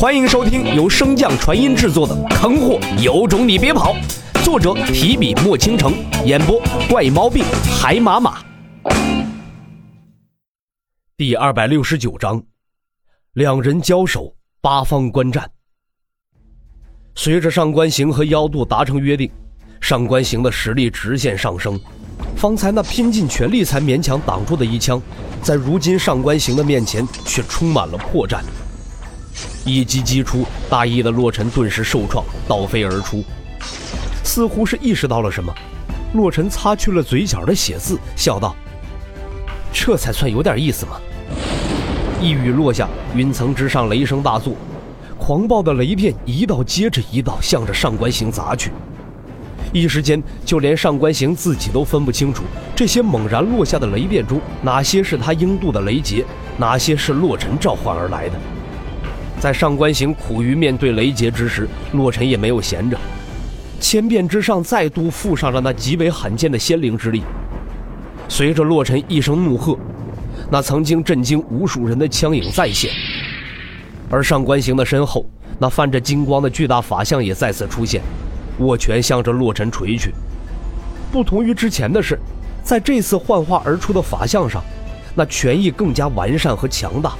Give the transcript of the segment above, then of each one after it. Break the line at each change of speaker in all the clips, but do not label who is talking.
欢迎收听由升降传音制作的《坑货有种你别跑》，作者提笔墨倾城，演播怪猫病海马马。第二百六十九章，两人交手，八方观战。随着上官行和妖渡达成约定，上官行的实力直线上升。方才那拼尽全力才勉强挡住的一枪，在如今上官行的面前却充满了破绽。一击击出，大意的洛尘顿时受创，倒飞而出。似乎是意识到了什么，洛尘擦去了嘴角的血渍，笑道：“这才算有点意思嘛。”一语落下，云层之上雷声大作，狂暴的雷电一道接着一道向着上官行砸去。一时间，就连上官行自己都分不清楚，这些猛然落下的雷电中，哪些是他应渡的雷劫，哪些是洛尘召唤而来的。在上官行苦于面对雷劫之时，洛尘也没有闲着，千变之上再度附上了那极为罕见的仙灵之力。随着洛尘一声怒喝，那曾经震惊无数人的枪影再现，而上官行的身后，那泛着金光的巨大法相也再次出现，握拳向着洛尘锤去。不同于之前的是，在这次幻化而出的法相上，那拳意更加完善和强大。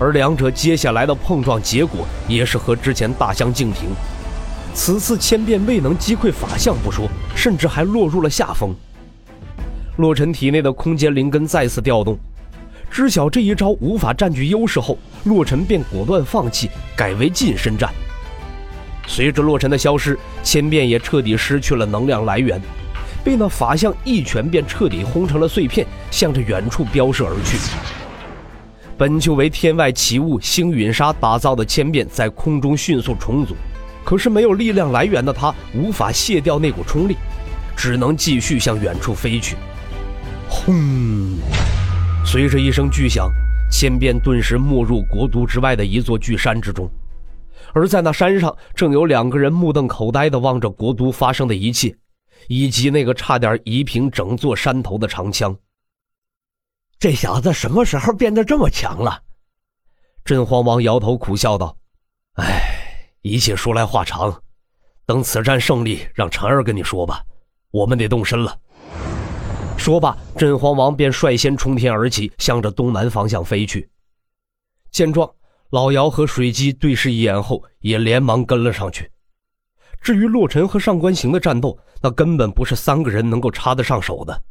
而两者接下来的碰撞结果也是和之前大相径庭。此次千变未能击溃法相不说，甚至还落入了下风。洛尘体内的空间灵根再次调动，知晓这一招无法占据优势后，洛尘便果断放弃，改为近身战。随着洛尘的消失，千变也彻底失去了能量来源，被那法相一拳便彻底轰成了碎片，向着远处飙射而去。本就为天外奇物星陨沙打造的千变，在空中迅速重组，可是没有力量来源的他无法卸掉那股冲力，只能继续向远处飞去。轰！随着一声巨响，千变顿时没入国都之外的一座巨山之中，而在那山上，正有两个人目瞪口呆地望着国都发生的一切，以及那个差点夷平整座山头的长枪。
这小子什么时候变得这么强了？
镇荒王摇头苦笑道：“哎，一切说来话长，等此战胜利，让晨儿跟你说吧。我们得动身了。”说罢，镇荒王便率先冲天而起，向着东南方向飞去。见状，老姚和水姬对视一眼后，也连忙跟了上去。至于洛尘和上官行的战斗，那根本不是三个人能够插得上手的。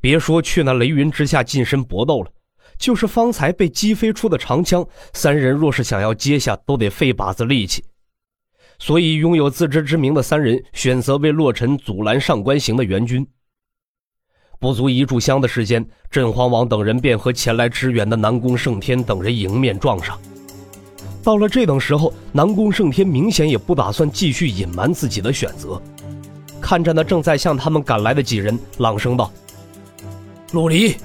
别说去那雷云之下近身搏斗了，就是方才被击飞出的长枪，三人若是想要接下，都得费把子力气。所以，拥有自知之明的三人选择为洛尘阻拦上官行的援军。不足一炷香的时间，镇荒王等人便和前来支援的南宫胜天等人迎面撞上。到了这等时候，南宫胜天明显也不打算继续隐瞒自己的选择，看着那正在向他们赶来的几人，朗声道。陆离，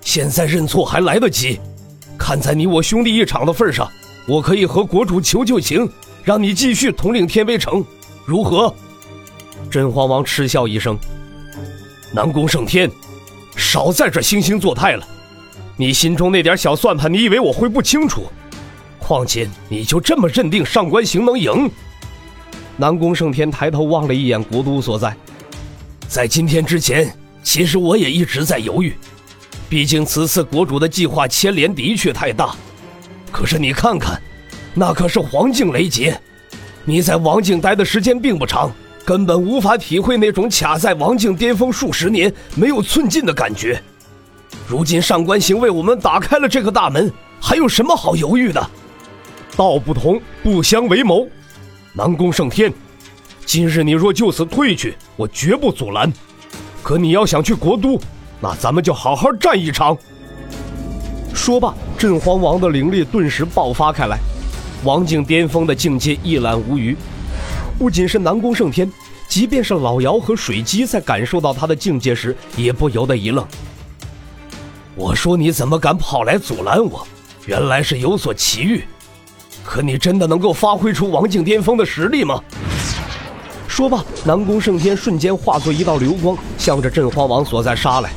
现在认错还来得及。看在你我兄弟一场的份上，我可以和国主求求情，让你继续统领天威城，如何？真皇王嗤笑一声：“南宫胜天，少在这惺惺作态了。你心中那点小算盘，你以为我会不清楚？况且，你就这么认定上官行能赢？”南宫胜天抬头望了一眼国都所在，在今天之前。其实我也一直在犹豫，毕竟此次国主的计划牵连的确太大。可是你看看，那可是黄境雷劫，你在王境待的时间并不长，根本无法体会那种卡在王境巅峰数十年没有寸进的感觉。如今上官行为我们打开了这个大门，还有什么好犹豫的？道不同不相为谋。南宫胜天，今日你若就此退去，我绝不阻拦。可你要想去国都，那咱们就好好战一场。说罢，镇荒王的灵力顿时爆发开来，王境巅峰的境界一览无余。不仅是南宫胜天，即便是老姚和水姬，在感受到他的境界时，也不由得一愣。我说你怎么敢跑来阻拦我？原来是有所奇遇。可你真的能够发挥出王境巅峰的实力吗？说罢，南宫胜天瞬间化作一道流光，向着镇荒王所在杀来。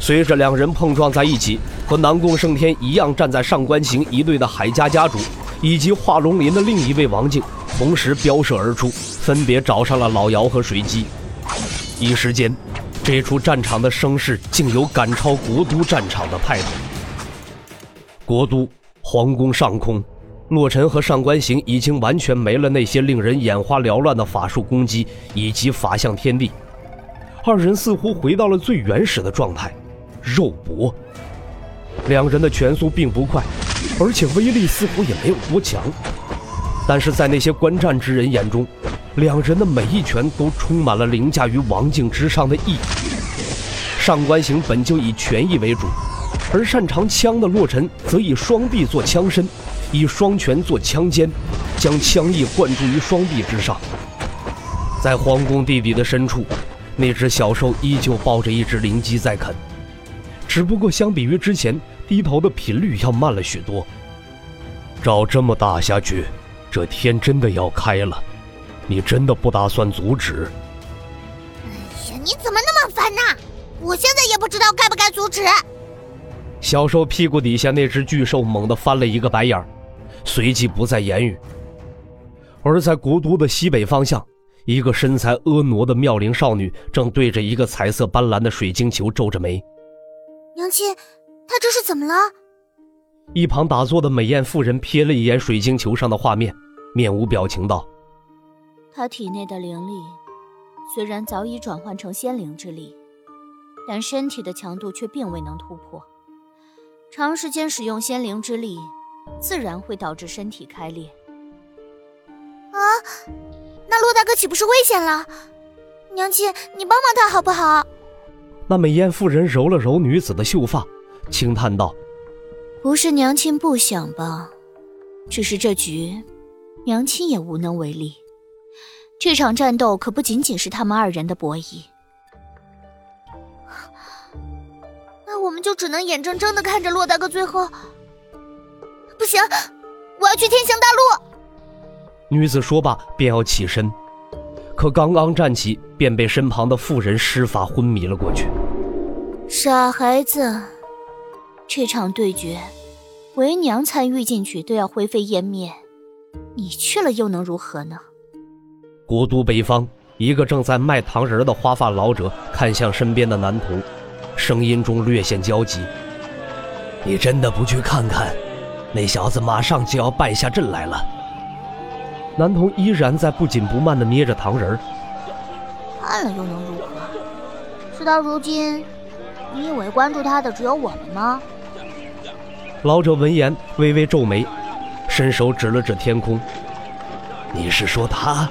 随着两人碰撞在一起，和南宫胜天一样站在上官行一队的海家家主，以及化龙林的另一位王静同时飙射而出，分别找上了老姚和水姬。一时间，这处战场的声势竟有赶超国都战场的派头。国都皇宫上空，洛尘和上官行已经完全没了那些令人眼花缭乱的法术攻击以及法相天地，二人似乎回到了最原始的状态，肉搏。两人的拳速并不快，而且威力似乎也没有多强，但是在那些观战之人眼中，两人的每一拳都充满了凌驾于王境之上的意义。上官行本就以拳意为主，而擅长枪的洛尘则以双臂做枪身，以双拳做枪尖，将枪意灌注于双臂之上。在皇宫地底的深处，那只小兽依旧抱着一只灵鸡在啃。只不过相比于之前，低头的频率要慢了许多。照这么打下去，这天真的要开了。你真的不打算阻止？
哎呀，你怎么那么烦呢？我现在也不知道该不该阻止。
小兽屁股底下那只巨兽猛地翻了一个白眼儿，随即不再言语。而在国都的西北方向，一个身材婀娜的妙龄少女正对着一个彩色斑斓的水晶球皱着眉。
娘亲，她这是怎么了？
一旁打坐的美艳妇人瞥了一眼水晶球上的画面，面无表情道：“
她体内的灵力虽然早已转换成仙灵之力，但身体的强度却并未能突破。长时间使用仙灵之力，自然会导致身体开裂。”
啊，那骆大哥岂不是危险了？娘亲，你帮帮他好不好？
那美艳妇人揉了揉女子的秀发，轻叹道：“
不是娘亲不想帮，只是这局，娘亲也无能为力。这场战斗可不仅仅是他们二人的博弈。
那我们就只能眼睁睁的看着骆大哥最后……不行，我要去天行大陆。”
女子说罢，便要起身。可刚刚站起，便被身旁的妇人施法昏迷了过去。
傻孩子，这场对决，为娘参与进去都要灰飞烟灭，你去了又能如何呢？
国都北方，一个正在卖糖人的花发老者看向身边的男童，声音中略显焦急：“你真的不去看看？那小子马上就要败下阵来了。”男童依然在不紧不慢地捏着糖人
看了又能如何？事到如今，你以为关注他的只有我们吗？
老者闻言微微皱眉，伸手指了指天空：“你是说他？”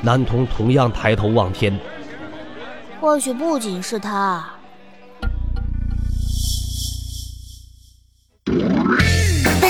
男童同样抬头望天：“
或许不仅是他。”